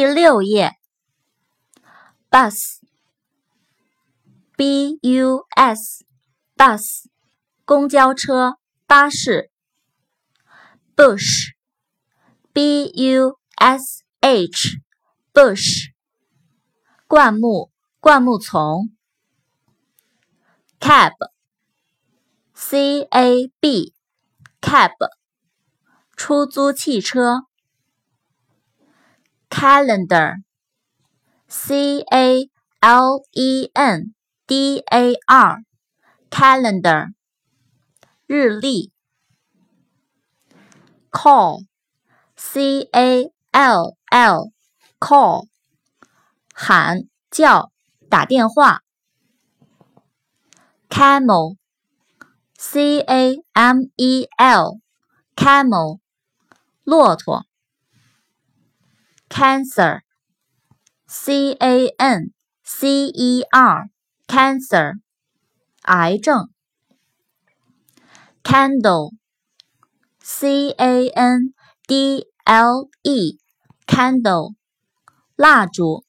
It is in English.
第六页，bus，b u s，bus，公交车、巴士。bush，b u s h，bush，灌木、灌木丛。cab，c a b，cab，出租汽车。calendar，c a l e n d a r，calendar，日历。call，c a l l，call，喊叫打电话。camel，c a m e l，camel，骆驼。 cancer，c a n c e r，cancer，癌症。candle，c a n d l e，candle，蜡烛。